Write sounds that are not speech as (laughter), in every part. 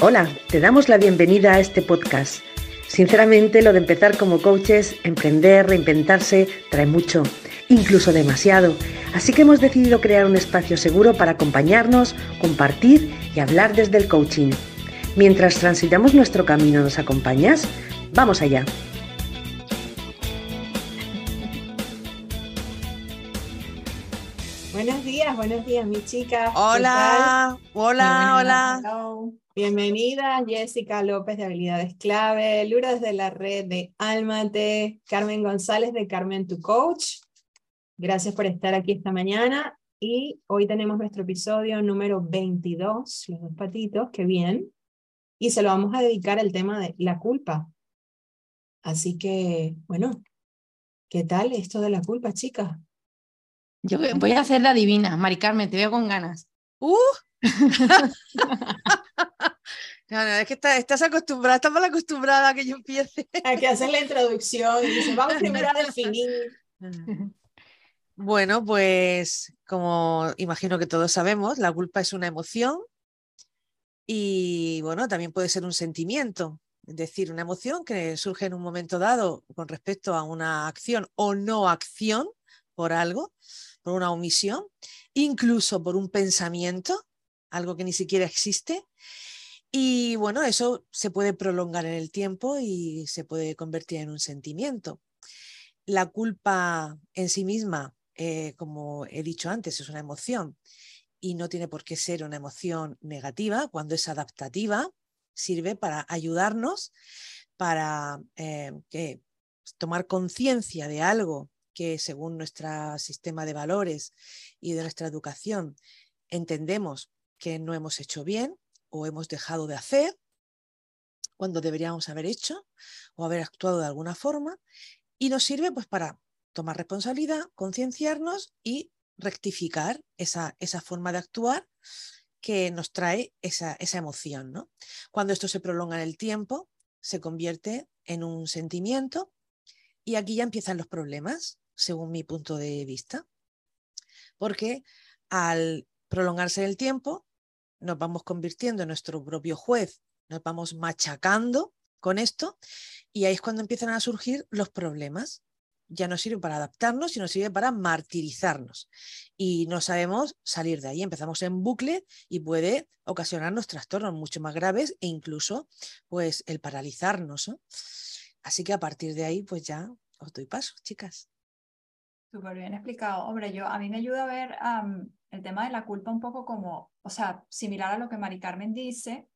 Hola, te damos la bienvenida a este podcast. Sinceramente, lo de empezar como coaches, emprender, reinventarse, trae mucho, incluso demasiado. Así que hemos decidido crear un espacio seguro para acompañarnos, compartir y hablar desde el coaching. Mientras transitamos nuestro camino, ¿nos acompañas? Vamos allá. Buenos días, buenos días, mi chica. Hola, hola, hola. Bienvenida, Jessica López de Habilidades Clave, Lura desde la red de Almate, Carmen González de Carmen Tu Coach. Gracias por estar aquí esta mañana y hoy tenemos nuestro episodio número 22, los dos patitos, qué bien, y se lo vamos a dedicar al tema de la culpa. Así que, bueno, ¿qué tal esto de la culpa, chicas? Yo voy a hacer la divina, Mari Carmen, te veo con ganas. ¡Uh! (laughs) no, es que estás, acostumbrada, estás mal acostumbrada a que yo empiece. Hay que hacer la introducción y vamos primero a (laughs) definir. Bueno, pues como imagino que todos sabemos, la culpa es una emoción y bueno, también puede ser un sentimiento, es decir, una emoción que surge en un momento dado con respecto a una acción o no acción por algo, por una omisión, incluso por un pensamiento, algo que ni siquiera existe. Y bueno, eso se puede prolongar en el tiempo y se puede convertir en un sentimiento. La culpa en sí misma, eh, como he dicho antes, es una emoción y no tiene por qué ser una emoción negativa. Cuando es adaptativa, sirve para ayudarnos, para eh, que, tomar conciencia de algo que según nuestro sistema de valores y de nuestra educación entendemos que no hemos hecho bien o hemos dejado de hacer cuando deberíamos haber hecho o haber actuado de alguna forma y nos sirve pues para tomar responsabilidad, concienciarnos y rectificar esa, esa forma de actuar que nos trae esa, esa emoción. ¿no? Cuando esto se prolonga en el tiempo, se convierte en un sentimiento y aquí ya empiezan los problemas, según mi punto de vista, porque al prolongarse el tiempo, nos vamos convirtiendo en nuestro propio juez, nos vamos machacando con esto y ahí es cuando empiezan a surgir los problemas ya no sirve para adaptarnos, sino sirve para martirizarnos. Y no sabemos salir de ahí. Empezamos en bucle y puede ocasionarnos trastornos mucho más graves e incluso pues el paralizarnos. Así que a partir de ahí pues ya os doy paso, chicas. Súper bien explicado. Hombre, yo a mí me ayuda a ver el tema de la culpa un poco como, o sea, similar a lo que Mari Carmen dice,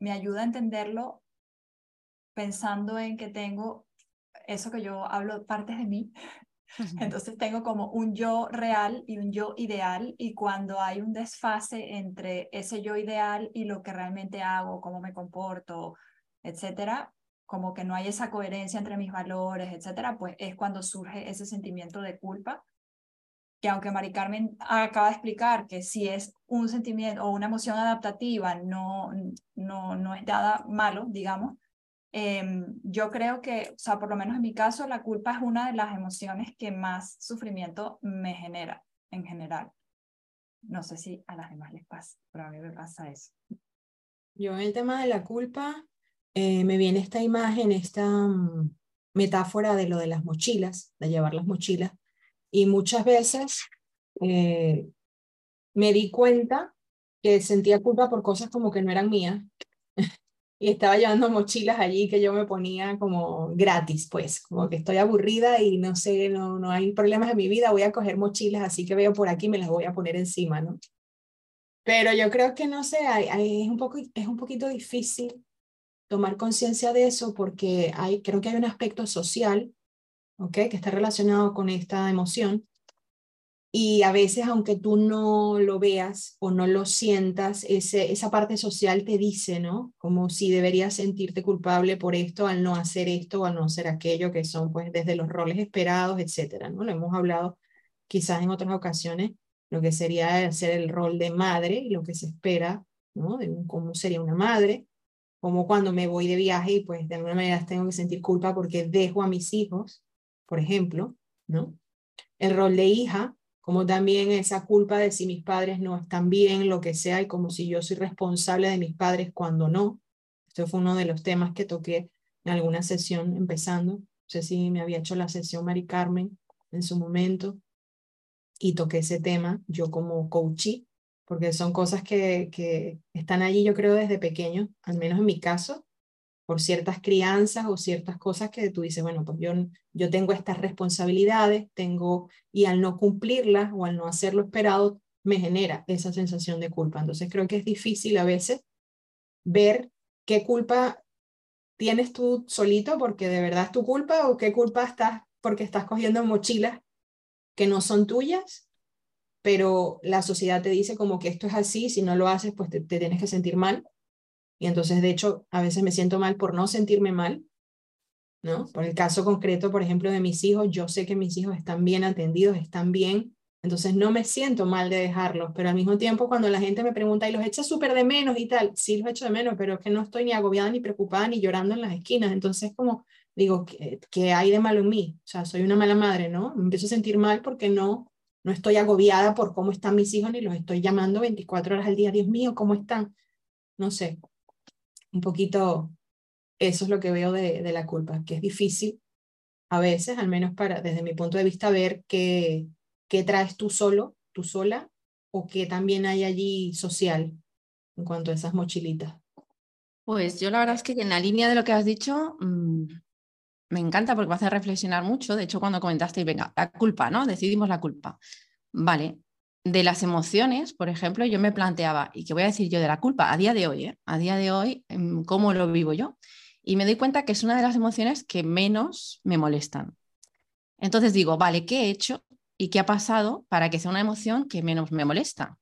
me ayuda a entenderlo pensando en que tengo eso que yo hablo, partes de mí. (laughs) Entonces tengo como un yo real y un yo ideal y cuando hay un desfase entre ese yo ideal y lo que realmente hago, cómo me comporto, etcétera, como que no hay esa coherencia entre mis valores, etcétera, pues es cuando surge ese sentimiento de culpa que aunque Mari Carmen acaba de explicar que si es un sentimiento o una emoción adaptativa no, no, no es nada malo, digamos, Em, yo creo que, o sea, por lo menos en mi caso, la culpa es una de las emociones que más sufrimiento me genera en general. No sé si a las demás les pasa, pero a mí me pasa eso. Yo en el tema de la culpa, eh, me viene esta imagen, esta mm, metáfora de lo de las mochilas, de llevar las mochilas. Y muchas veces eh, me di cuenta que sentía culpa por cosas como que no eran mías (laughs) y estaba llevando mochilas allí que yo me ponía como gratis, pues, como que estoy aburrida y no sé, no, no hay problemas en mi vida, voy a coger mochilas, así que veo por aquí me las voy a poner encima, ¿no? Pero yo creo que, no sé, es, un poco, es un poquito difícil tomar conciencia de eso porque hay, creo que hay un aspecto social, Que está relacionado con esta emoción y a veces, aunque tú no lo veas o no lo sientas, ese, esa parte social te dice, ¿no? Como si deberías sentirte culpable por esto al no hacer esto o al no hacer aquello, que son pues desde los roles esperados, etcétera, ¿no? Lo hemos hablado quizás en otras ocasiones, lo que sería hacer el rol de madre y lo que se espera, ¿no? De cómo sería una madre, como cuando me voy de viaje y pues de alguna manera tengo que sentir culpa porque dejo a mis hijos, por ejemplo, ¿no? El rol de hija, como también esa culpa de si mis padres no están bien, lo que sea, y como si yo soy responsable de mis padres cuando no. Esto fue uno de los temas que toqué en alguna sesión empezando. No sé si me había hecho la sesión Mari Carmen en su momento y toqué ese tema yo como coachee, porque son cosas que, que están allí yo creo desde pequeño, al menos en mi caso, por ciertas crianzas o ciertas cosas que tú dices, bueno, pues yo, yo tengo estas responsabilidades, tengo, y al no cumplirlas o al no hacer lo esperado, me genera esa sensación de culpa. Entonces creo que es difícil a veces ver qué culpa tienes tú solito porque de verdad es tu culpa o qué culpa estás porque estás cogiendo mochilas que no son tuyas, pero la sociedad te dice como que esto es así, si no lo haces, pues te, tienes que sentir mal. Y entonces, de hecho, a veces me siento mal por no sentirme mal, ¿no? Por el caso concreto, por ejemplo, de mis hijos, yo sé que mis hijos están bien atendidos, están bien, entonces no me siento mal de dejarlos, pero al mismo tiempo cuando la gente me pregunta, ¿y los echas súper de menos y tal? Sí, los echo de menos, pero es que no estoy ni agobiada, ni preocupada, ni llorando en las esquinas. Entonces, como digo, ¿qué, hay de malo en mí? O sea, soy una mala madre, ¿no? Me empiezo a sentir mal porque no, no estoy agobiada por cómo están mis hijos, ni los estoy llamando 24 horas al día, Dios mío, ¿cómo están? No sé, un poquito eso es lo que veo de, de la culpa, que es difícil a veces, al menos para, desde mi punto de vista, ver qué, qué traes tú solo, tú sola, o qué también hay allí social en cuanto a esas mochilitas. Pues yo la verdad es que en la línea de lo que has dicho, mmm, me encanta porque me hace reflexionar mucho. De hecho, cuando comentaste, venga, la culpa, ¿no? Decidimos la culpa. Vale, de las emociones, por ejemplo, yo me planteaba, ¿y qué voy a decir yo de la culpa? A día de hoy, ¿eh? A día de hoy, em, ¿cómo lo vivo yo? Y me doy cuenta que es una de las emociones que menos me molestan. Entonces digo, vale, ¿qué he hecho y qué ha pasado para que sea una emoción que menos me molesta?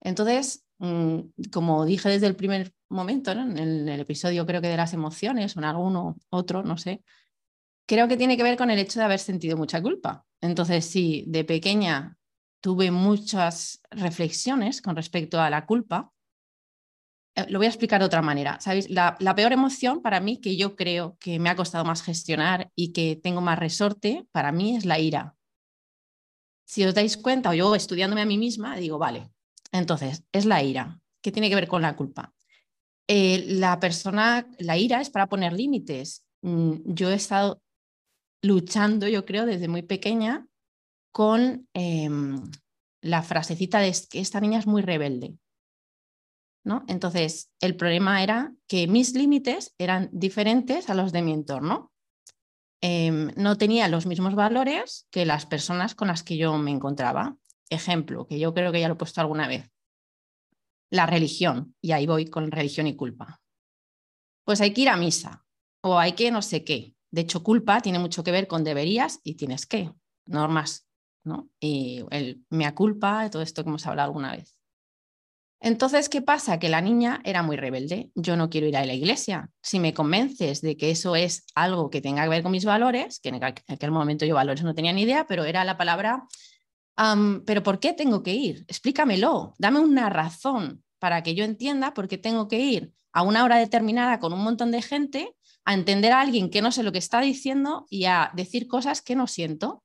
Entonces, mm, como dije desde el primer momento, ¿no? en, el, episodio creo que de las emociones o en alguno otro, no sé, creo que tiene que ver con el hecho de haber sentido mucha culpa. Entonces, si de pequeña tuve muchas reflexiones con respecto a la culpa, eh, lo voy a explicar de otra manera. ¿Sabéis? La, peor emoción para mí que yo creo que me ha costado más gestionar y que tengo más resorte, para mí es la ira. Si os dais cuenta, o yo estudiándome a mí misma, digo, vale, entonces es la ira. ¿Qué tiene que ver con la culpa? Eh, la persona, la ira es para poner límites. Mm, yo he estado luchando, yo creo, desde muy pequeña con em, la frasecita de que esta niña es muy rebelde. ¿no? Entonces, el problema era que mis límites eran diferentes a los de mi entorno. Em, no tenía los mismos valores que las personas con las que yo me encontraba. Ejemplo, que yo creo que ya lo he puesto alguna vez. La religión, y ahí voy con religión y culpa. Pues hay que ir a misa, o hay que no sé qué. De hecho, culpa tiene mucho que ver con deberías y tienes que, normas, ¿no? Y el mea culpa, todo esto que hemos hablado alguna vez. Entonces, ¿qué pasa? Que la niña era muy rebelde. Yo no quiero ir a la iglesia. Si me convences de que eso es algo que tenga que ver con mis valores, que en aquel momento yo valores no tenía ni idea, pero era la palabra, pero ¿por qué tengo que ir? Explícamelo, dame una razón para que yo entienda por qué tengo que ir a una hora determinada con un montón de gente a entender a alguien que no sé lo que está diciendo y a decir cosas que no siento.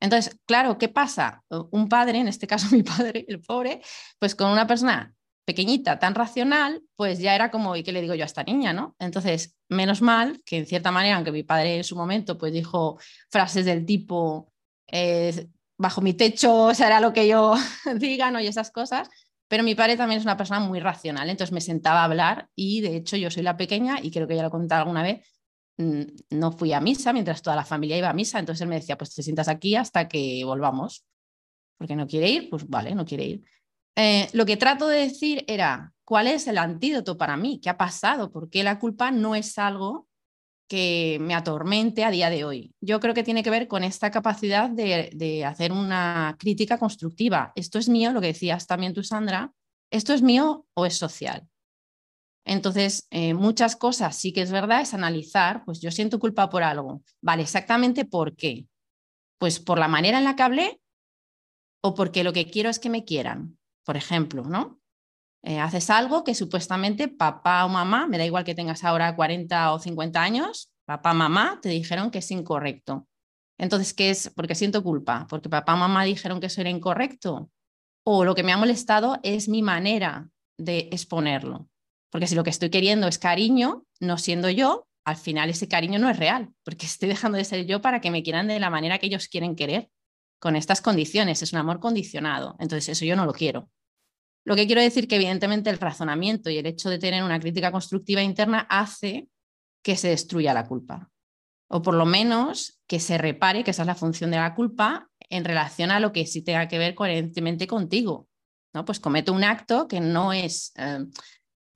Entonces, claro, ¿qué pasa? Un padre, en este caso (laughs) mi padre, el pobre, pues con una persona pequeñita, tan racional, pues ya era como, ¿y qué le digo yo a esta niña? ¿no? Entonces, menos mal que en cierta manera, aunque mi padre en su momento pues dijo frases del tipo, eh, bajo mi techo será lo que yo (laughs) diga, ¿no? Y esas cosas, pero mi padre también es una persona muy racional, entonces me sentaba a hablar y de hecho yo soy la pequeña y creo que ya lo he contado alguna vez, no fui a misa mientras toda la familia iba a misa, entonces él me decía, pues te sientas aquí hasta que volvamos, porque no quiere ir, pues vale, no quiere ir. Eh, lo que trato de decir era, ¿cuál es el antídoto para mí? ¿Qué ha pasado? ¿Por qué la culpa no es algo que me atormente a día de hoy. Yo creo que tiene que ver con esta capacidad de, hacer una crítica constructiva. Esto es mío, lo que decías también tú, Sandra, esto es mío o es social. Entonces, eh, muchas cosas sí que es verdad, es analizar, pues yo siento culpa por algo. Vale, exactamente por qué. Pues por la manera en la que hablé o porque lo que quiero es que me quieran, por ejemplo, ¿no? Eh, haces algo que supuestamente papá o mamá, me da igual que tengas ahora 40 o 50 años, papá, mamá, te dijeron que es incorrecto. Entonces, ¿qué es? Porque siento culpa, porque papá y mamá dijeron que eso era incorrecto. O lo que me ha molestado es mi manera de exponerlo. Porque si lo que estoy queriendo es cariño, no siendo yo, al final ese cariño no es real, porque (laughs) estoy dejando de ser yo para que me quieran de la manera que ellos quieren querer, con estas condiciones. Es un amor condicionado. Entonces, eso yo no lo quiero. Lo que quiero decir que evidentemente el razonamiento y el hecho de tener una crítica constructiva interna hace que se destruya la culpa. O por lo menos que se repare, que esa es la función de la culpa, en relación a lo que sí tenga que ver coherentemente contigo. ¿no? Pues cometo un acto que no es eh,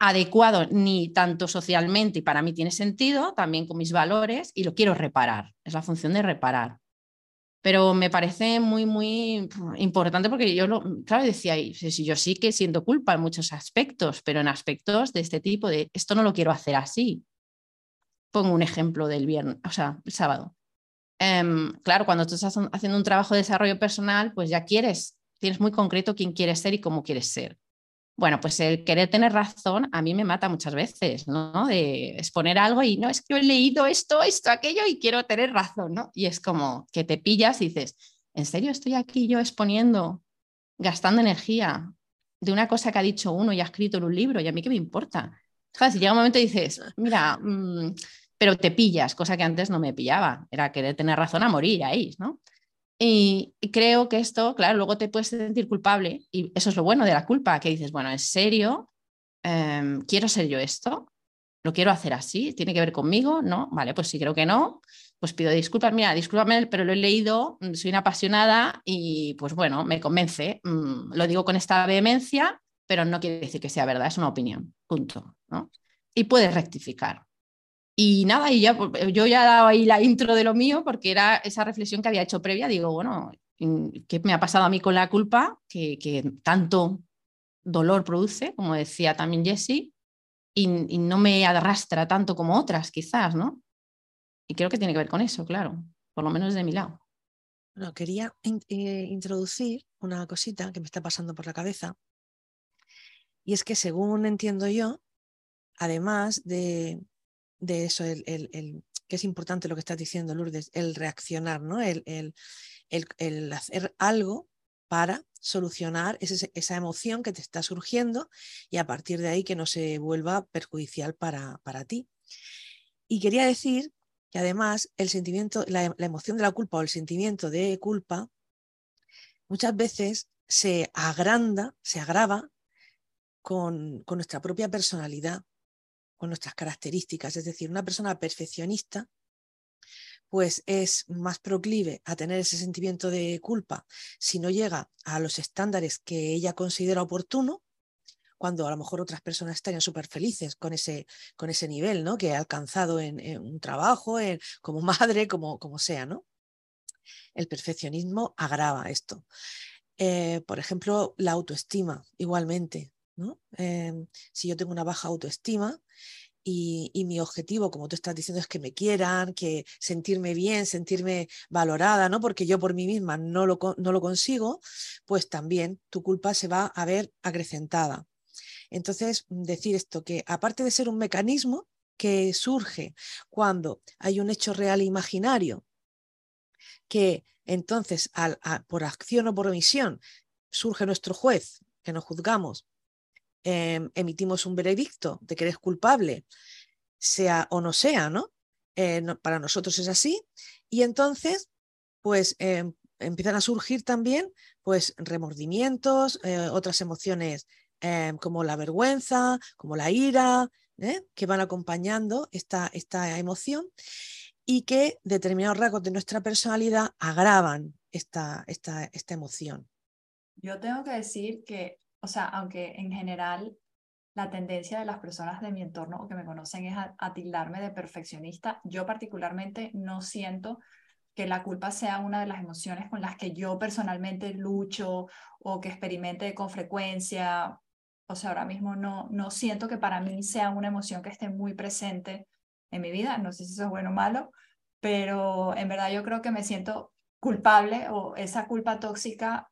adecuado ni tanto socialmente y para mí tiene sentido, también con mis valores, y lo quiero reparar. Es la función de reparar pero me parece muy, muy importante porque yo, lo, claro, decía, yo sí que siento culpa en muchos aspectos, pero en aspectos de este tipo, de esto no lo quiero hacer así. Pongo un ejemplo del viernes, o sea, el sábado. Em, claro, cuando tú estás haciendo un trabajo de desarrollo personal, pues ya quieres, tienes muy concreto quién quieres ser y cómo quieres ser. Bueno, pues el querer tener razón a mí me mata muchas veces, ¿no? De exponer algo y no es que yo he leído esto, esto, aquello y quiero tener razón, ¿no? Y es como que te pillas y dices, ¿en serio estoy aquí yo exponiendo, gastando energía de una cosa que ha dicho uno y ha escrito en un libro y a mí qué me importa? Si llega un momento y dices, mira, mm", pero te pillas, cosa que antes no me pillaba, era querer tener razón a morir ahí, ¿no? Y, creo que esto, claro, luego te puedes sentir culpable y eso es lo bueno de la culpa, que dices, bueno, ¿en serio? Em, ¿Quiero ser yo esto? ¿Lo quiero hacer así? ¿Tiene que ver conmigo? No, vale, pues si creo que no, pues pido disculpas. Mira, discúlpame, pero lo he leído, mm, soy una apasionada y pues bueno, me convence. Mm, lo digo con esta vehemencia, pero no quiere decir que sea verdad, es una opinión, punto. ¿no? Y puedes rectificar. Y nada, y ya, pues, yo ya dado ahí la intro de lo mío porque era esa reflexión que había hecho previa. Digo, bueno, ¿qué me ha pasado a mí con la culpa? Que, que tanto dolor produce, como decía también Jessie, y, no me arrastra tanto como otras, quizás, ¿no? Y creo que tiene que ver con eso, claro, por lo menos de mi lado. Bueno, quería eh, introducir una cosita que me está pasando por la cabeza. Y es que según entiendo yo, además de, de eso, el, el, que es importante lo que estás diciendo, Lourdes, el reaccionar, ¿no? el, el hacer algo para solucionar esa emoción que te está surgiendo y a partir de ahí que no se vuelva perjudicial para, para ti. Y quería decir que además el sentimiento, la, la, emoción de la culpa o el sentimiento de culpa muchas veces se agranda, se agrava con, con nuestra propia personalidad con nuestras características. Es decir, una persona perfeccionista pues es más proclive a tener ese sentimiento de culpa si no llega a los estándares que ella considera oportuno, cuando a lo mejor otras personas estarían súper felices con ese, con ese nivel ¿no? que ha alcanzado en, un trabajo, en, como (laughs) madre, como, como sea. ¿no? El perfeccionismo agrava esto. Eh, por ejemplo, la autoestima, igualmente. Em, si yo tengo una baja autoestima y, mi objetivo, como tú estás diciendo, es que me quieran, que sentirme bien, sentirme valorada, ¿no? Porque yo por mí misma no lo, no lo consigo, pues también tu culpa se va a ver acrecentada. Entonces, decir esto, que aparte de ser un mecanismo que surge cuando hay un hecho real e imaginario, que entonces por acción o por omisión surge nuestro juez, que nos juzgamos Em, emitimos un veredicto de que eres culpable, sea o no sea, ¿no? Eh, para nosotros es así. Y entonces, pues em, empiezan a surgir también, pues, remordimientos, eh, otras emociones em, como la vergüenza, como la ira, ¿eh? que van acompañando esta, esta emoción y que determinados rasgos de nuestra personalidad agravan esta, esta, esta emoción. Yo tengo que decir que o sea, aunque en general la tendencia de las personas de mi entorno o que me conocen es a, tildarme de perfeccionista, yo particularmente no siento que la culpa sea una de las emociones con las que yo personalmente lucho o que experimente con frecuencia. O sea, ahora mismo no, no siento que para mí sea una emoción que esté muy presente en mi vida. No sé si eso es bueno o malo, pero en verdad yo creo que me siento culpable o esa culpa tóxica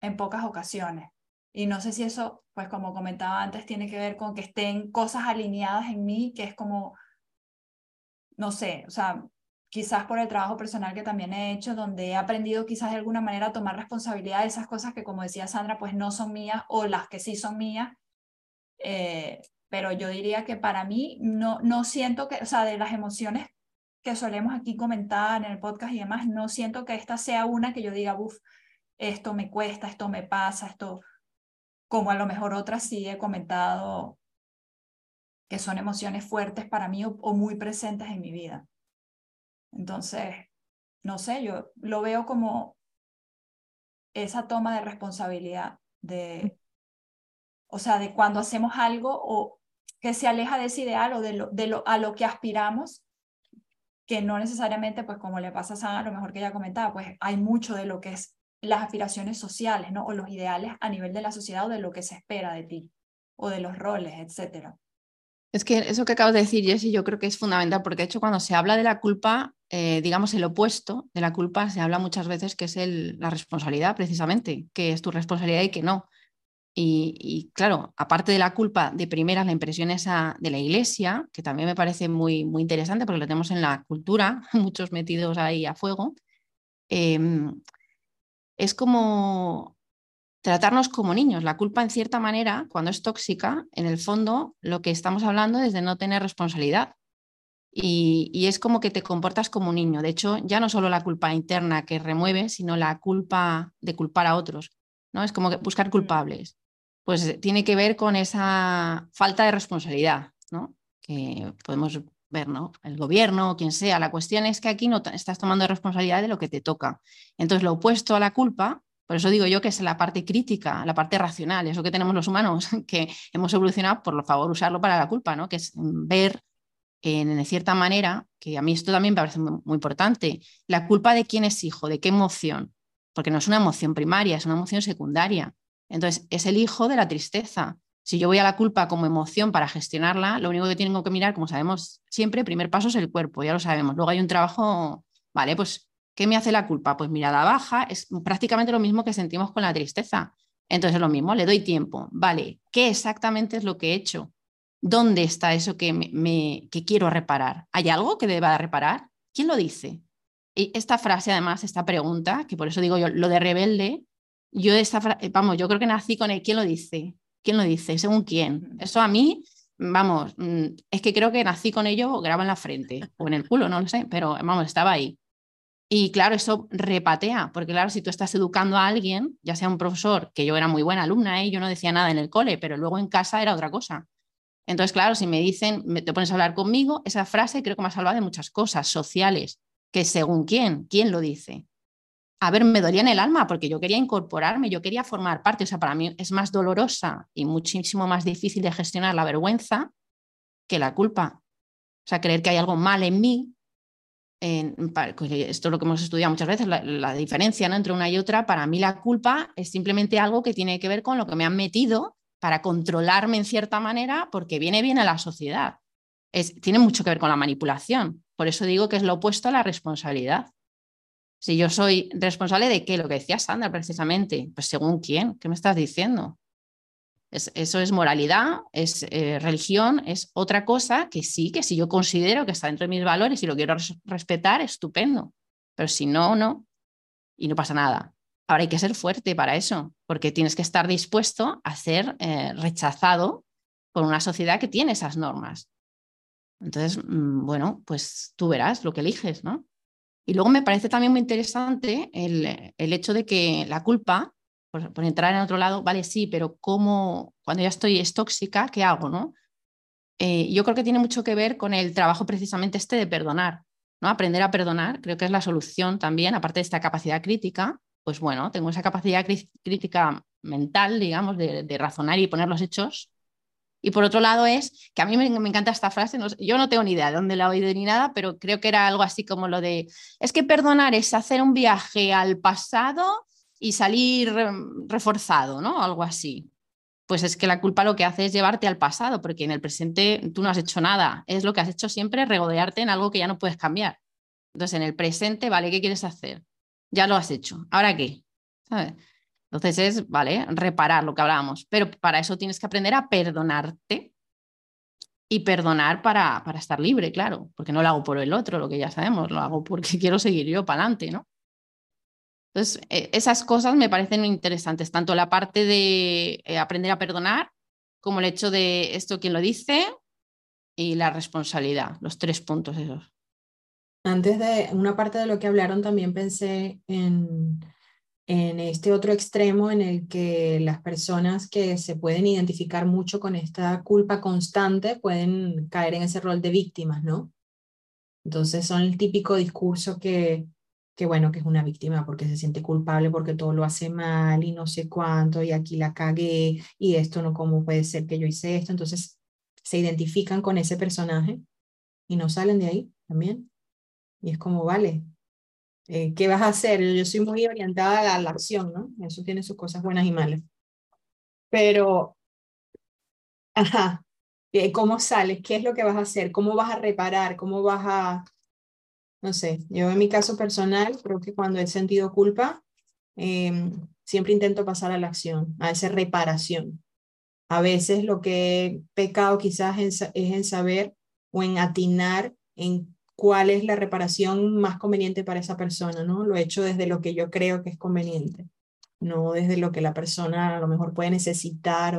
en pocas ocasiones. Y no sé si eso, pues como comentaba antes, tiene que ver con que estén cosas alineadas en mí, que es como, no sé, o sea, quizás por el trabajo personal que también he hecho, donde he aprendido quizás de alguna manera a tomar responsabilidad de esas cosas que, como decía Sandra, pues no son mías o las que sí son mías. Eh, pero yo diría que para mí no, no siento que, o sea, de las emociones que solemos aquí comentar en el podcast y demás, no siento que esta sea una que yo diga, uff, esto me cuesta, esto me pasa, esto, como a lo mejor otras sí he comentado que son emociones fuertes para mí o, muy presentes en mi vida. Entonces, no sé, yo lo veo como esa toma de responsabilidad de, o sea, de cuando hacemos algo o que se aleja de ese ideal o de lo, de lo, a lo que aspiramos, que no necesariamente, pues como le pasa a San, a lo mejor que ella comentaba, pues hay mucho de lo que es las aspiraciones sociales, ¿no? O los ideales a nivel de la sociedad o de lo que se espera de ti, o de los roles, etcétera. Es que eso que acabas de decir, Jessy, yo creo que es fundamental, porque de hecho cuando se habla de la culpa, eh, digamos el opuesto de la culpa, se habla muchas veces que es el, la responsabilidad, precisamente, que es tu responsabilidad y que no. Y, claro, aparte de la culpa, de primera la impresión de la iglesia, que también me parece muy, muy interesante porque lo tenemos en la cultura, (laughs) muchos metidos ahí a fuego, em, es como tratarnos como niños. La culpa, en cierta manera, cuando es tóxica, en el fondo lo que estamos hablando es de no tener responsabilidad. Y, es como que te comportas como un niño. De hecho, ya no solo la culpa interna que remueve, sino la culpa de culpar a otros. ¿no? Es como buscar culpables. Pues tiene que ver con esa falta de responsabilidad, ¿no? Que podemos El gobierno, o quien sea. La cuestión es que aquí no estás tomando responsabilidad de lo que te toca. Entonces, lo opuesto a la culpa por eso digo yo que es la parte crítica, la parte racional, eso que tenemos los humanos, (laughs) que hemos evolucionado por favor usarlo para la culpa, ¿no? que es ver en cierta manera, que a mí esto también me parece muy importante, la culpa de quién es hijo, de qué emoción, porque no es una emoción primaria, es una emoción secundaria. Entonces, es el hijo de la tristeza. Si yo voy a la culpa como emoción para gestionarla, lo único que tengo que mirar, como sabemos siempre, primer paso es el cuerpo, ya lo sabemos. Luego hay un trabajo, vale, pues ¿Qué me hace la culpa? Pues mirada baja es prácticamente lo mismo que sentimos con la tristeza. Entonces es lo mismo, le doy tiempo. Vale, ¿qué exactamente es lo que he hecho? ¿Dónde está eso que, me, que quiero reparar? ¿Hay algo que deba reparar? ¿Quién lo dice? Y esta frase, además, esta pregunta, que por eso digo yo, lo de rebelde, yo esta vamos, yo creo que nací con el ¿quién lo dice? ¿Quién lo dice? ¿Según quién? Eso a mí, vamos, mm, es que creo que nací con ello graba en la frente o en el culo, no lo sé, pero vamos, estaba ahí. Y claro, eso repatea, porque claro, si tú estás educando a alguien, ya sea un profesor, que yo era muy buena alumna, ¿eh? yo no decía nada en el cole, pero luego en casa era otra cosa. Entonces, claro, si me dicen, te pones a hablar conmigo, esa frase creo que me ha salvado de muchas cosas sociales, que según quién, quién lo dice. A ver, me dolía en el alma porque yo quería incorporarme, yo quería formar parte, o sea, para mí es más dolorosa y muchísimo más difícil de gestionar la vergüenza que la culpa. O sea, creer que hay algo mal en mí pues, esto es lo que hemos estudiado muchas veces, la, diferencia entre una y otra, para mí la culpa es simplemente algo que tiene que ver con lo que me han metido para controlarme en cierta manera porque viene bien a la sociedad. Es, tiene mucho que ver con la manipulación. Por eso digo que es lo opuesto a la responsabilidad. Si yo soy responsable de qué, lo que decía Sandra precisamente, pues según quién, ¿qué me estás diciendo? eso es moralidad, es eh, religión, es otra cosa que sí, que si yo considero que está dentro de mis valores y lo quiero respetar, estupendo. Pero si no, no. Y no pasa nada. Ahora hay que ser fuerte para eso, porque tienes que estar dispuesto a ser eh, rechazado por una sociedad que tiene esas normas. Entonces, mm, bueno, pues tú verás lo que eliges, ¿no? Y luego me parece también muy interesante el, el hecho de que la culpa por, entrar en otro lado, vale, sí, pero ¿cómo, cuando ya estoy, es tóxica, qué hago, no? Eh, yo creo que tiene mucho que ver con el trabajo precisamente este de perdonar, ¿no? Aprender a perdonar, creo que es la solución también, aparte de esta capacidad crítica, pues bueno, tengo esa capacidad crítica mental, digamos, de, razonar y poner los hechos. Y por otro lado es que a mí me, encanta esta frase, yo no tengo ni idea de dónde la he oído ni nada, pero creo que era algo así como lo de, es que perdonar es hacer un viaje al pasado y salir reforzado, ¿no? Algo así. Pues es que la culpa lo que hace es llevarte al pasado, porque en el presente tú no has hecho nada. Es lo que has hecho siempre, regodearte en algo que ya no puedes cambiar. Entonces, en el presente, ¿vale? ¿Qué quieres hacer? Ya lo has hecho. ¿Ahora qué? Entonces es, ¿vale? Reparar lo que hablábamos. Pero para eso tienes que aprender a perdonarte. y perdonar para, para estar libre, claro, porque no lo hago por el otro, lo que ya sabemos, lo hago porque (laughs) quiero seguir yo para adelante, ¿no? Entonces, eh, esas cosas me parecen interesantes, tanto la parte de eh, aprender a perdonar como el hecho de esto quien lo dice y la responsabilidad, los tres puntos esos. Antes de una parte de lo que hablaron, también pensé en, en este otro extremo en el que las personas que se pueden identificar mucho con esta culpa constante pueden caer en ese rol de víctimas, ¿no? Entonces son el típico discurso que, que bueno, que es una víctima porque se siente culpable porque todo lo hace mal y no sé cuánto y aquí la cagué y esto no, ¿cómo puede ser que yo hice esto? Entonces se identifican con ese personaje y no salen de ahí también. Y es como, vale, eh, ¿qué vas a hacer? Yo soy muy orientada a la, acción, ¿no? Eso tiene sus cosas buenas y malas. Pero, ajá, eh, ¿cómo sales? ¿Qué es lo que vas a hacer? ¿Cómo vas a reparar? ¿Cómo vas a, no sé, yo en mi caso personal, creo que cuando he sentido culpa, em, siempre intento pasar a la acción, a esa reparación. A veces lo que he pecado quizás es en saber o en atinar en cuál es la reparación más conveniente para esa persona, ¿no? Lo he hecho desde lo que yo creo que es conveniente, no desde lo que la persona a lo mejor puede necesitar.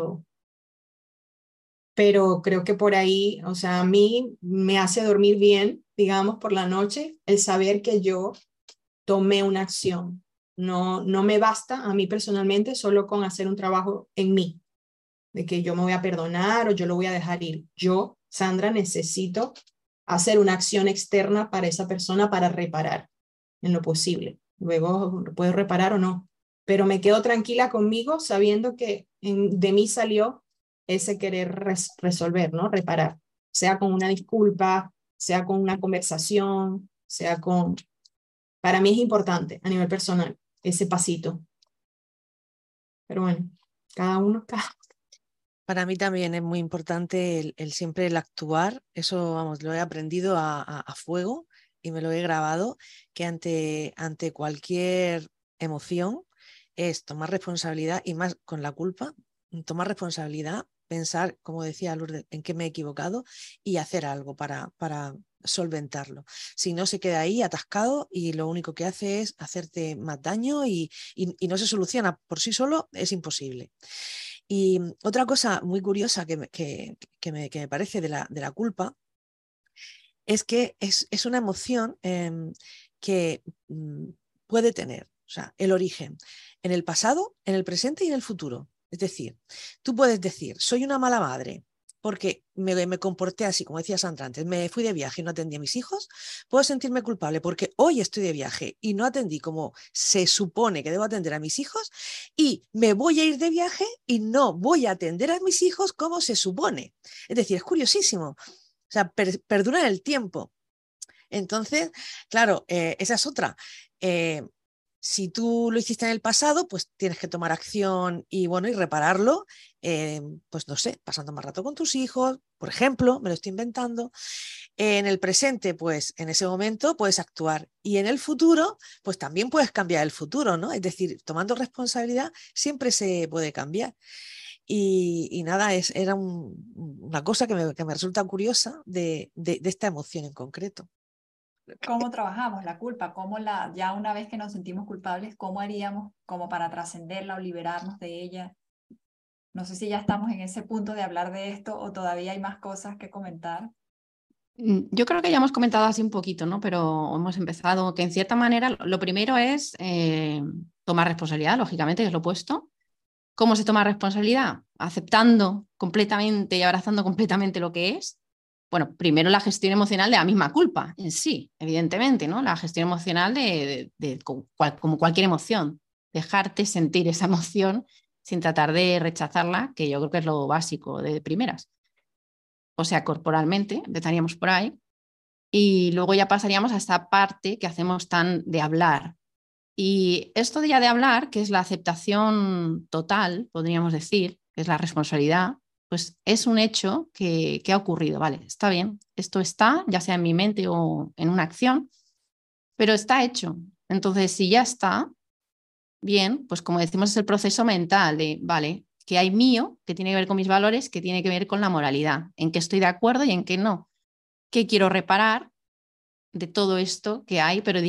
Pero creo que por ahí, o sea, a mí me hace dormir bien, digamos, por la noche, el saber que yo tomé una acción. No, no me basta a mí personalmente solo con hacer un trabajo en mí, de que yo me voy a perdonar o yo lo voy a dejar ir. Yo, Sandra, necesito hacer una acción externa para esa persona para reparar en lo posible. Luego puedo reparar o no, pero me quedo tranquila conmigo sabiendo que de mí salió ese querer resolver, ¿no? Reparar, sea con una disculpa, sea con una conversación, sea con... Para mí es importante a nivel personal ese pasito. Pero bueno, cada uno, (laughs) cada, para mí también es muy importante el, siempre el actuar. Eso, vamos, lo he aprendido a, fuego y me lo he grabado, que ante, ante cualquier emoción es tomar responsabilidad y más con la culpa, tomar responsabilidad, pensar, como decía Lourdes, en qué me he equivocado y hacer algo para, para solventarlo. Si no, se queda ahí atascado y lo único que hace es hacerte más daño y, y no se soluciona por sí solo, es imposible. Y otra cosa muy curiosa que me, que, me, que me parece de la, de la, culpa es que es, es una emoción em, que mm, puede tener o sea, el origen en el pasado, en el presente y en el futuro. Es decir, tú puedes decir, soy una mala madre, porque me, comporté así, como decía Sandra antes, me fui de viaje y no atendí a mis hijos, puedo sentirme culpable porque hoy estoy de viaje y no atendí como se supone que debo atender a mis hijos y me voy a ir de viaje y no voy a atender a mis hijos como se supone. Es decir, es curiosísimo. O sea, perdurar el tiempo. Entonces, claro, eh, esa es otra. Eh, si tú lo hiciste en el pasado, pues tienes que tomar acción y bueno, y repararlo, eh, pues no sé, pasando más rato con tus hijos, por ejemplo, me lo estoy inventando. En el presente, pues en ese momento puedes actuar y en el futuro, pues también puedes cambiar el futuro, ¿no? Es decir, tomando responsabilidad siempre se puede cambiar. Y, nada, es, era una cosa que me, resulta curiosa de esta emoción en concreto cómo trabajamos la culpa, cómo la, ya una vez que nos sentimos culpables, cómo haríamos como para trascenderla o liberarnos de ella. No sé si ya estamos en ese punto de hablar de esto o todavía hay más cosas que comentar. Mm, yo creo que ya hemos comentado así un poquito, ¿no? Pero hemos empezado que en cierta manera lo primero es eh, tomar responsabilidad, lógicamente, que es lo opuesto. ¿Cómo se toma responsabilidad? Aceptando completamente y abrazando completamente lo que es bueno, primero la gestión emocional de la misma culpa en sí, evidentemente, ¿no? La gestión emocional de, como cualquier emoción, dejarte sentir esa emoción sin tratar de rechazarla, que yo creo que es lo básico de primeras. O sea, corporalmente, empezaríamos por ahí, y luego ya pasaríamos a esta parte que hacemos tan de hablar. Y esto de ya de hablar, que es la aceptación total, podríamos decir, es la responsabilidad, pues es un hecho que, ha ocurrido, vale, está bien, esto está, ya sea en mi mente o en una acción, pero está hecho. Entonces, si ya está, bien, pues como decimos, es el proceso mental de, vale, que hay mío, que tiene que ver con mis valores, que tiene que ver con la moralidad, en qué estoy de acuerdo y en qué no, qué quiero reparar de todo esto que hay, pero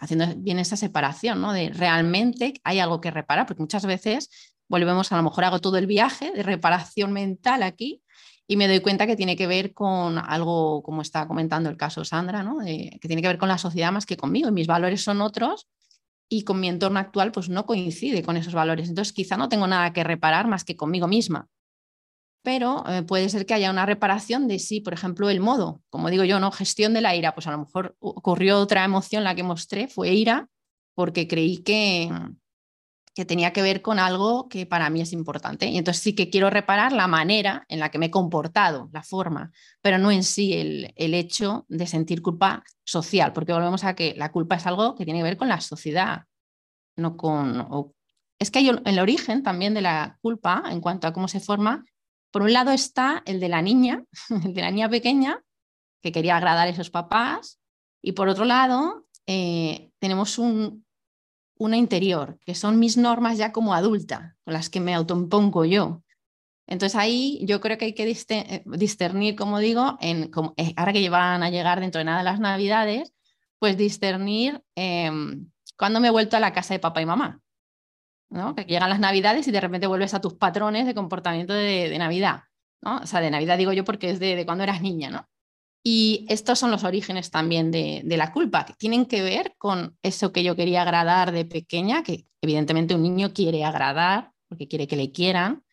haciendo bien esa separación, ¿no? De realmente hay algo que reparar, porque muchas veces volvemos, a lo mejor hago todo el viaje de reparación mental aquí y me doy cuenta que tiene que ver con algo, como está comentando el caso Sandra, ¿no? que tiene que ver con la sociedad más que conmigo y mis valores son otros y con mi entorno actual pues no coincide con esos valores. Entonces quizá no tengo nada que reparar más que conmigo misma. Pero eh, puede ser que haya una reparación de sí, por ejemplo, el modo, como digo yo, ¿no? Gestión de la ira, pues a lo mejor ocurrió otra emoción, la que mostré fue ira, porque creí que, que tenía que ver con algo que para mí es importante. Y entonces sí que quiero reparar la manera en la que me he comportado, la forma, pero no en sí el, el hecho de sentir culpa social, porque volvemos a que la culpa es algo que tiene que ver con la sociedad, no con... es que hay el origen también de la culpa en cuanto a cómo se forma. Por un lado está el de la niña, (laughs) el de la niña pequeña, que quería agradar a esos papás, y por otro lado eh, tenemos un, una interior, que son mis normas ya como adulta, con las que me autoimpongo yo. Entonces ahí yo creo que hay que eh, discernir, como digo, en, eh, ahora que van a llegar dentro de nada las navidades, pues discernir em, cuando me he vuelto a la casa de papá y mamá. ¿no? Que llegan las navidades y de repente vuelves a tus patrones de comportamiento de, Navidad. ¿no? O sea, de Navidad digo yo porque es de, de cuando eras niña, ¿no? Y estos son los orígenes también de, la culpa, que tienen que ver con eso que yo quería agradar de pequeña, que evidentemente un niño quiere agradar porque quiere que le quieran,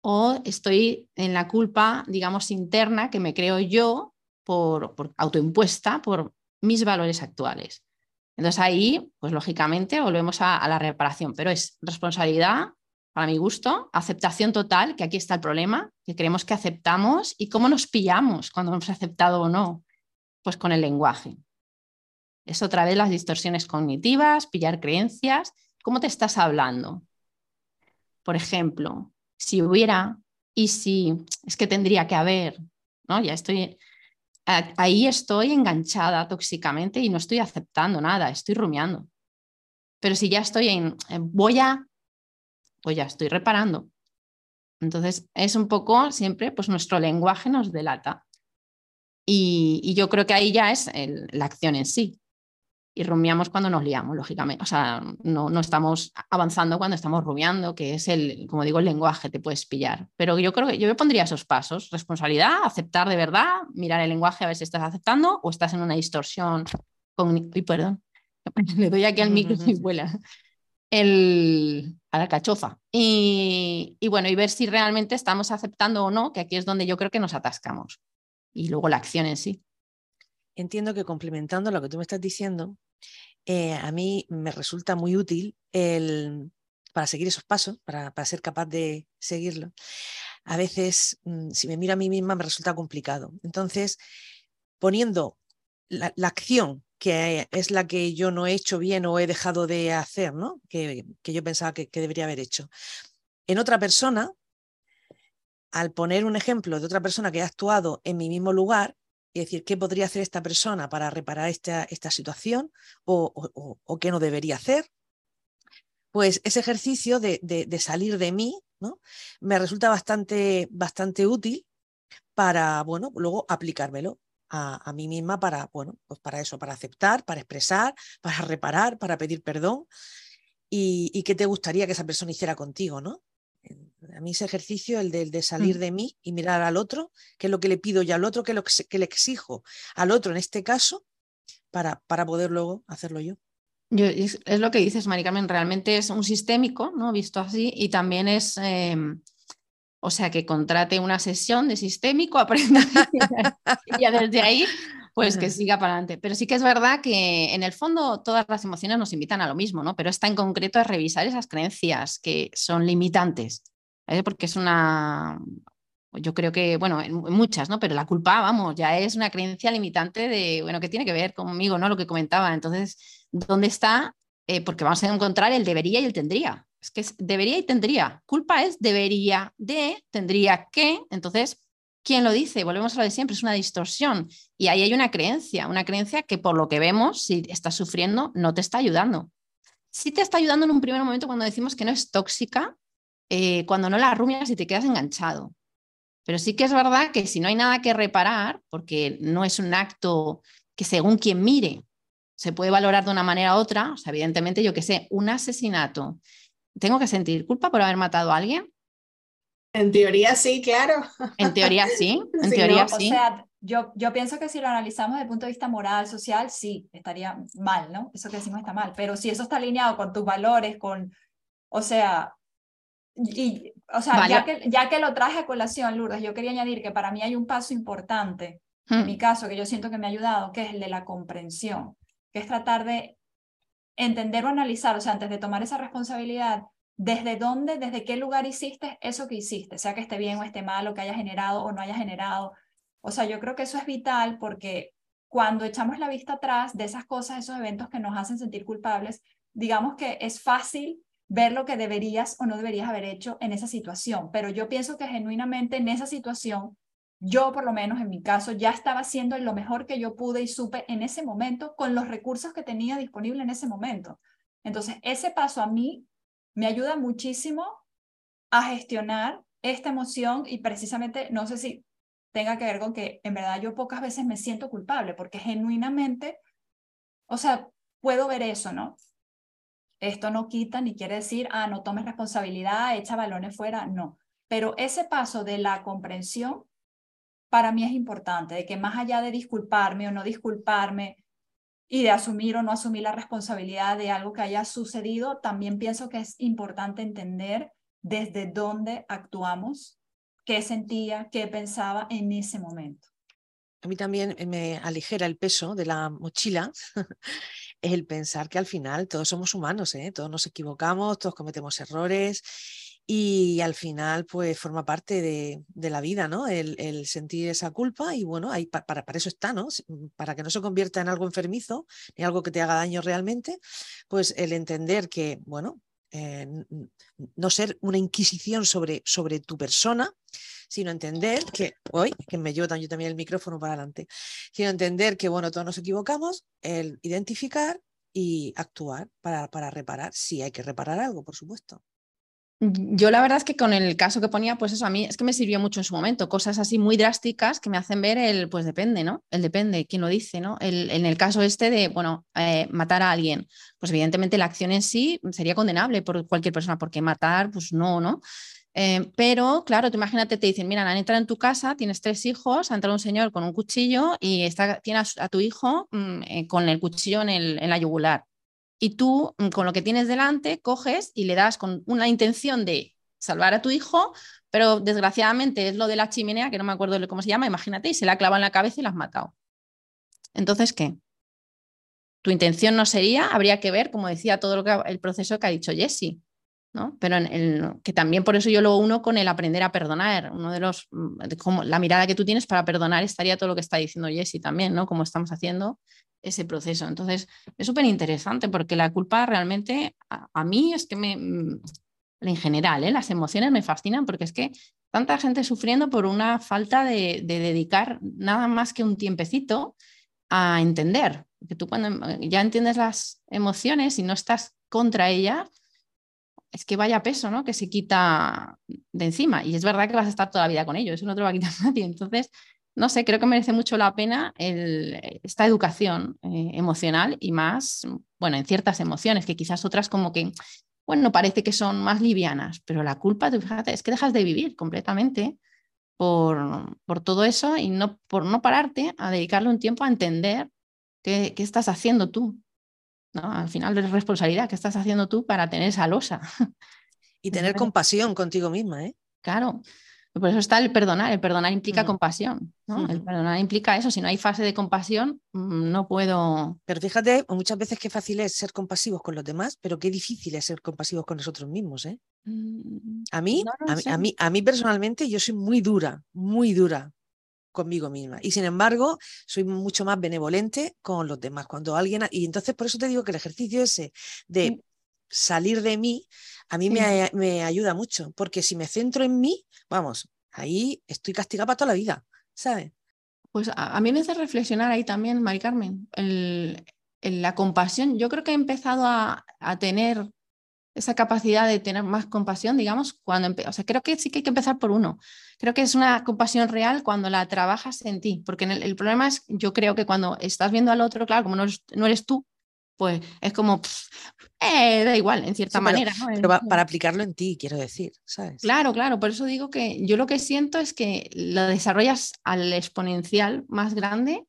o estoy en la culpa, digamos, interna que me creo yo por, autoimpuesta por mis valores actuales. Entonces ahí, pues lógicamente, volvemos a la reparación, pero es responsabilidad para mi gusto, aceptación total, que aquí está el problema, que creemos que aceptamos y cómo nos pillamos cuando hemos aceptado o no, pues con el lenguaje. Es otra vez las distorsiones cognitivas, pillar creencias, cómo te estás hablando. Por ejemplo, si hubiera y si es que tendría que haber, ¿no? Ya estoy ahí estoy enganchada tóxicamente y no estoy aceptando nada, estoy rumiando. Pero si ya estoy en voy a pues ya estoy reparando. Entonces, es un poco siempre, pues nuestro lenguaje nos delata. Y, yo creo que ahí ya es la acción en sí. Y rumiamos cuando nos liamos, lógicamente. O sea, no, no estamos avanzando cuando estamos rumiando, que es el, como digo, el lenguaje, te puedes pillar. Pero yo creo que yo me pondría esos pasos. Responsabilidad, aceptar de verdad, mirar el lenguaje a ver si estás aceptando o estás en una distorsión. Con... perdón, (laughs) le doy aquí al micro y (laughs) vuela el, a la cachofa. Y, bueno, y ver si realmente estamos aceptando o no, que aquí es donde yo creo que nos atascamos. Y luego la acción en sí. Entiendo que complementando lo que tú me estás diciendo, eh, a mí me resulta muy útil el, para seguir esos pasos, para, para ser capaz de seguirlo. A veces, mm, si me miro a mí misma, me resulta complicado. Entonces, poniendo la, la acción que es la que yo no he hecho bien o he dejado de hacer, ¿no? que, yo pensaba que, debería haber hecho. En otra persona, al poner un ejemplo de otra persona que ha actuado en mi mismo lugar, y decir, ¿qué podría hacer esta persona para reparar esta, esta situación o, qué no debería hacer? Pues ese ejercicio de, de, salir de mí ¿no? me resulta bastante, bastante útil para, bueno, luego aplicármelo a, mí misma para, bueno, pues para eso, para aceptar, para expresar, (laughs) para reparar, para pedir perdón. Y, qué te gustaría que esa persona hiciera contigo, ¿no? A mí ese ejercicio, el de, salir mm. de mí y mirar al otro, qué es lo que le pido yo al otro, qué es lo que, le exijo al otro en este caso, para, para poder luego hacerlo yo. Yo, es, lo que dices, Mari Carmen, realmente es un sistémico, ¿no? Visto así, y también es, em, o sea, que contrate una sesión de sistémico, (laughs) aprenda y ya desde ahí, pues que siga para adelante. Pero sí que es verdad que en el fondo todas las emociones nos invitan a lo mismo, ¿no? Pero esta en concreto es revisar esas creencias que son limitantes, porque es una, yo creo que, bueno, muchas, ¿no? Pero la culpa, vamos, ya es una creencia limitante de, bueno, que tiene que ver conmigo, ¿no? Lo que comentaba. Entonces, ¿dónde está? Eh, porque vamos a encontrar el debería y el tendría. Es que debería y tendría. Culpa es debería, de, tendría que. Entonces, ¿quién lo dice? Volvemos a lo de siempre, es una distorsión. Y ahí hay una creencia, una creencia que por lo que vemos, si estás sufriendo, no te está ayudando. Sí te está ayudando en un primer momento cuando decimos que no es tóxica, eh, cuando no la rumias y te quedas enganchado. Pero sí que es verdad que si no hay nada que reparar, porque no es un acto que según quien mire se puede valorar de una manera u otra, evidentemente yo que sé, un asesinato, ¿tengo que sentir culpa por haber matado a alguien? En teoría sí, claro. En teoría sí, (laughs) en teoría sí. O sea, yo, yo pienso que si lo analizamos desde el punto de vista moral, social, sí, estaría mal, ¿no? Eso que decimos está mal. Pero si eso está alineado con tus valores, con, o sea, y, o sea, ya, que, ya que lo traje a colación, Lourdes, yo quería añadir que para mí hay un paso importante, en hmm. mi caso, que yo siento que me ha ayudado, que es el de la comprensión, que es tratar de entender o analizar, o sea, antes de tomar esa responsabilidad, desde dónde, desde qué lugar hiciste eso que hiciste, sea que esté bien o esté mal, o que haya generado o no haya generado. O sea, yo creo que eso es vital porque cuando echamos la vista atrás de esas cosas, esos eventos que nos hacen sentir culpables, digamos que es fácil ver lo que deberías o no deberías haber hecho en esa situación. Pero yo pienso que genuinamente en esa situación, yo por lo menos en mi caso, ya estaba haciendo lo mejor que yo pude y supe en ese momento con los recursos que tenía disponible en ese momento. Entonces, ese paso a mí me ayuda muchísimo a gestionar esta emoción y precisamente, no sé si tenga que ver con que en verdad yo pocas veces me siento culpable porque genuinamente, o sea, puedo ver eso, ¿no? Esto no quita ni quiere decir, ah, no tomes responsabilidad, echa balones fuera, no. Pero ese paso de la comprensión para mí es importante, de que más allá de disculparme o no disculparme y de asumir o no asumir la responsabilidad de algo que haya sucedido, también pienso que es importante entender desde dónde actuamos, qué sentía, qué pensaba en ese momento. A mí también me aligera el peso de la mochila (laughs) el pensar que al final todos somos humanos, ¿eh? todos nos equivocamos, todos cometemos errores y al final pues forma parte de, la vida, ¿no? El, sentir esa culpa y bueno, ahí para, eso está, ¿no? Mm, para que no se convierta en algo enfermizo ni algo que te haga daño realmente, pues el entender que, bueno, eh, no ser una inquisición sobre, sobre tu persona, sino entender que, hoy, que me llevo también el micrófono para adelante, sino entender que, bueno, todos nos equivocamos, el identificar y actuar para, para reparar, si hay que reparar algo, por supuesto. Yo la verdad es que con el caso que ponía, pues eso a mí es que me sirvió mucho en su momento, cosas así muy drásticas que me hacen ver el, pues depende, ¿no? El depende, quién lo dice, ¿no? El, en el caso este de, bueno, eh, matar a alguien, pues evidentemente la acción en sí sería condenable por cualquier persona, porque matar, pues no, ¿no? Eh, pero claro, tú imagínate, te dicen, mira, han entrado en tu casa, tienes tres hijos, ha entrado un señor con un cuchillo y está, tiene a, tu hijo mm, eh, con el cuchillo en, el, en la yugular. Y tú, mm, con lo que tienes delante, coges y le das con una intención de salvar a tu hijo, pero desgraciadamente es lo de la chimenea, que no me acuerdo cómo se llama, imagínate, y se la clava en la cabeza y la has matado. Entonces, ¿qué? Tu intención no sería, habría que ver, como decía, todo lo que, el proceso que ha dicho Jesse. Pero en que también por eso yo lo uno con el aprender a perdonar. Uno de los, mm, como la mirada que tú tienes para perdonar estaría todo lo que está diciendo Jesse también, ¿no? Como estamos haciendo ese proceso. Entonces, es súper interesante porque la culpa realmente a, mí es que me, mm, en general, ¿eh? las emociones me fascinan porque es que tanta gente sufriendo por una falta de, de dedicar nada más que un tiempecito a entender. Que tú cuando ya entiendes las emociones y no estás contra ellas, es que vaya peso, ¿no? Que se quita de encima. Y es verdad que vas a estar toda la vida con ello, eso no te lo va a quitar (laughs) nadie. Entonces, no sé, creo que merece mucho la pena esta educación eh, emocional y más, bueno, en ciertas emociones, que quizás otras como que, bueno, parece que son más livianas, pero la culpa, fíjate, es que dejas de vivir completamente por, por todo eso y no por no pararte a dedicarle un tiempo a entender qué, qué estás haciendo tú al final es responsabilidad que estás haciendo tú para tener esa losa. Y (laughs) tener compasión contigo misma, ¿eh? Claro. Por eso está el perdonar. El perdonar implica mm. compasión. El perdonar implica eso. Si no hay fase de compasión, mm, no puedo. Pero fíjate, muchas veces qué fácil es ser compasivos con los demás, pero qué difícil es ser compasivos con nosotros mismos. ¿eh? Mm, a, mí, a, mí, a mí personalmente, yo soy muy dura, muy dura conmigo misma. Y sin embargo, soy mucho más benevolente con los demás. Cuando alguien. Y entonces, por eso te digo que el ejercicio ese de salir de mí, a mí me, me, ayuda mucho. Porque si me centro en mí, vamos, ahí estoy castigada para toda la vida, ¿sabes? Pues a, mí me hace reflexionar ahí también, Mari Carmen, el, la compasión. Yo creo que he empezado a, a tener esa capacidad de tener más compasión, digamos, cuando o sea, creo que sí que hay que empezar por uno. Creo que es una compasión real cuando la trabajas en ti, porque el, problema es, yo creo que cuando estás viendo al otro, claro, como no eres, tú, pues es como, eh, da igual, en cierta manera. Pero para aplicarlo en ti, quiero decir, ¿sabes? Claro, claro, por eso digo que yo lo que siento es que lo desarrollas al exponencial más grande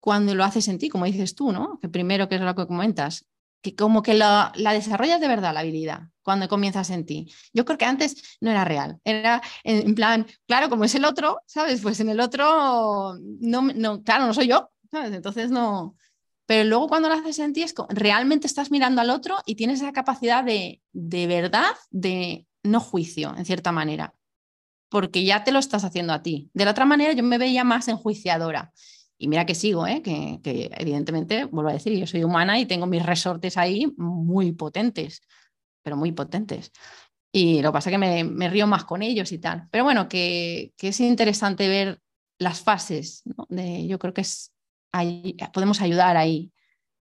cuando lo haces en ti, como dices tú, ¿no? Que primero, que es lo que comentas, que como que la, desarrollas de verdad la habilidad cuando comienzas en ti. Yo creo que antes no era real, era en, plan, claro, como es el otro, ¿sabes? Pues en el otro, no, no, claro, no soy yo, ¿sabes? Entonces no, pero luego cuando lo haces en ti es realmente estás mirando al otro y tienes esa capacidad de, de verdad, de no juicio, en cierta manera, porque ya te lo estás haciendo a ti. De la otra manera yo me veía más enjuiciadora y mira que sigo, ¿eh? que, evidentemente, vuelvo a decir, yo soy humana y tengo mis resortes ahí muy potentes, pero muy potentes. Y lo que pasa es que me, río más con ellos y tal. Pero bueno, que, es interesante ver las fases. Yo creo que es, podemos ayudar ahí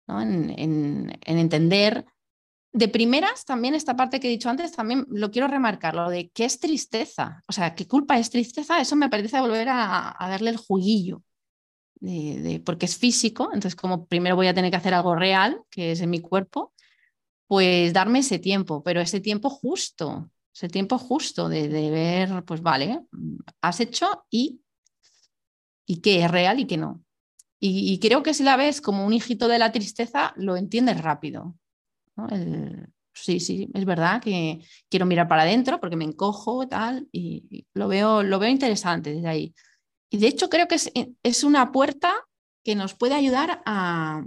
en, en, entender. De primeras, también esta parte que he dicho antes, también lo quiero remarcar, lo de qué es tristeza. O sea, qué culpa es tristeza, eso me parece volver a darle el juguillo porque es físico, entonces como primero voy a tener que hacer algo real, que es en mi cuerpo, pues darme ese tiempo, pero ese tiempo justo, ese tiempo justo de, ver, pues vale, has hecho y, y qué es real y qué no. Y, creo que si la ves como un hijito de la tristeza, lo entiendes rápido. sí, sí, es verdad que quiero mirar para adentro porque me encojo tal, y lo veo, lo veo interesante desde ahí. Y de hecho creo que eh, es, una puerta que nos puede ayudar a,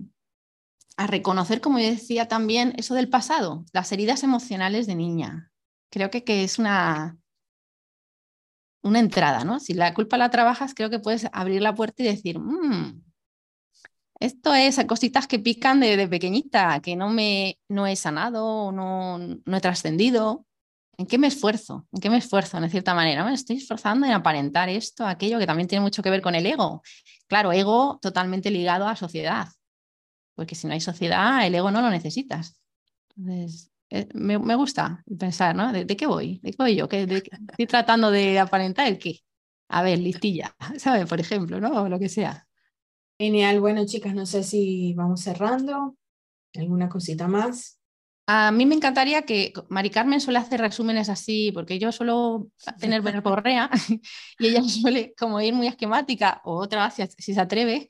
reconocer, como yo decía también, eso del pasado, las heridas emocionales de niña. Creo que, que es una, una entrada, ¿no? Si la culpa la trabajas, creo que puedes abrir la puerta y decir, mm, esto es cositas que pican de, pequeñita, que no me no he sanado, no, no he trascendido. ¿En qué me esfuerzo? ¿En qué me esfuerzo, en cierta manera? Me estoy esforzando en aparentar esto, aquello, que también tiene mucho que ver con el ego. Claro, ego totalmente ligado a sociedad, porque si no hay sociedad, el ego no lo necesitas. Eh, me, gusta pensar, ¿no? ¿De, qué voy? ¿De qué voy yo? estoy tratando de aparentar el qué. A ver, listilla, (laughs) ¿sabes? Por ejemplo, ¿no? Lo que sea. Genial. Bueno, chicas, no sé si vamos cerrando. ¿Alguna cosita más? A mí me encantaría que Mari Carmen suele hacer resúmenes así, porque yo suelo tener (laughs) correa (laughs) y ella (laughs) suele como ir muy esquemática o otra si, si se atreve.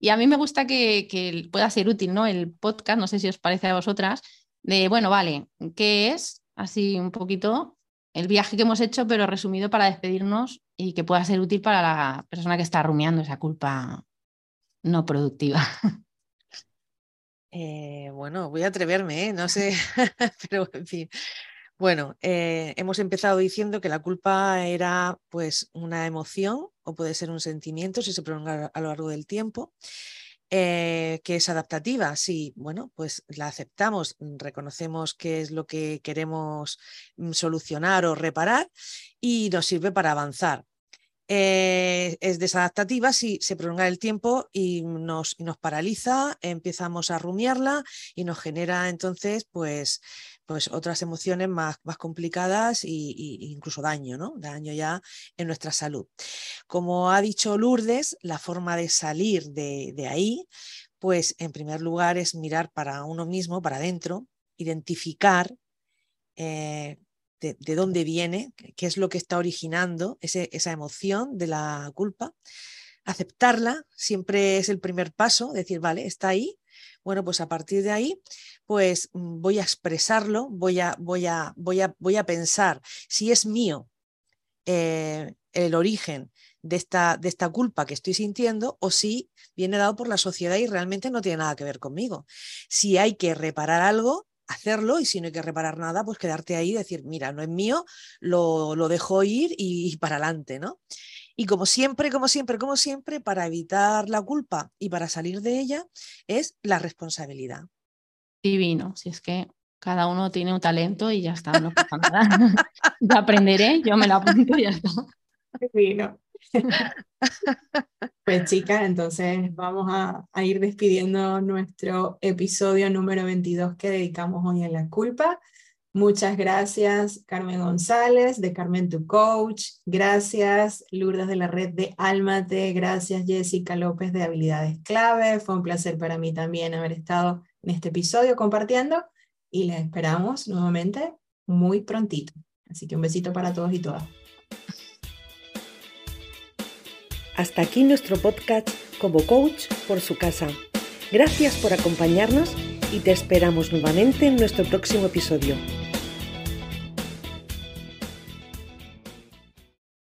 Y a mí me gusta que, que, pueda ser útil ¿no? el podcast, no sé si os parece a vosotras, de, bueno, vale, ¿qué es? Así un poquito el viaje que hemos hecho, pero resumido para despedirnos y que pueda ser útil para la persona que está rumiando esa culpa no productiva. Eh, bueno, voy a atreverme, ¿eh? no sé, (laughs) pero en fin. Bueno, eh, hemos empezado diciendo que la culpa era pues una emoción o puede ser un sentimiento si se prolonga a lo largo del tiempo, que es adaptativa. Sí, bueno, pues la aceptamos, reconocemos qué es lo que queremos mm, solucionar o reparar y nos sirve para avanzar. Eh, es desadaptativa si se prolonga el tiempo y nos, nos, paraliza, empezamos a rumiarla y nos genera entonces pues, pues otras emociones más, más complicadas e incluso daño, ¿no? daño ya en nuestra salud. Como ha dicho Lourdes, la forma de salir de, ahí, pues en primer lugar es mirar para uno mismo, para adentro, identificar eh, de, dónde viene, qué es lo que está originando esa emoción de la culpa. Aceptarla siempre es el primer paso, decir, vale, está ahí. Bueno, pues a partir de ahí, pues mm, voy a expresarlo, voy a, voy a, voy a, voy a pensar si es mío eh, el origen de esta, de esta culpa que estoy sintiendo o si viene dado por la sociedad y realmente no tiene nada que ver conmigo. Si hay que reparar algo, hacerlo y si no hay que reparar nada, pues quedarte ahí y decir, mira, no es mío, lo, lo dejo ir y, para adelante, ¿no? Y como siempre, como siempre, como siempre, para evitar la culpa y para salir de ella es la responsabilidad. Divino, si es que cada uno tiene un talento y ya está, no pasa nada. (laughs) ya aprenderé, yo me la apunto y ya está. Divino. Pues chicas, entonces vamos a, ir despidiendo nuestro episodio número 22 que dedicamos hoy a la culpa. Muchas gracias, Carmen González, de Carmen Tu Coach. Gracias, Lourdes de la red de Almate. Gracias, Jessica López de Habilidades Clave. Fue un placer para mí también haber estado en este episodio compartiendo y les esperamos nuevamente muy prontito. Así que un besito para todos y todas. Hasta aquí nuestro podcast como coach por su casa. Gracias por acompañarnos y te esperamos nuevamente en nuestro próximo episodio.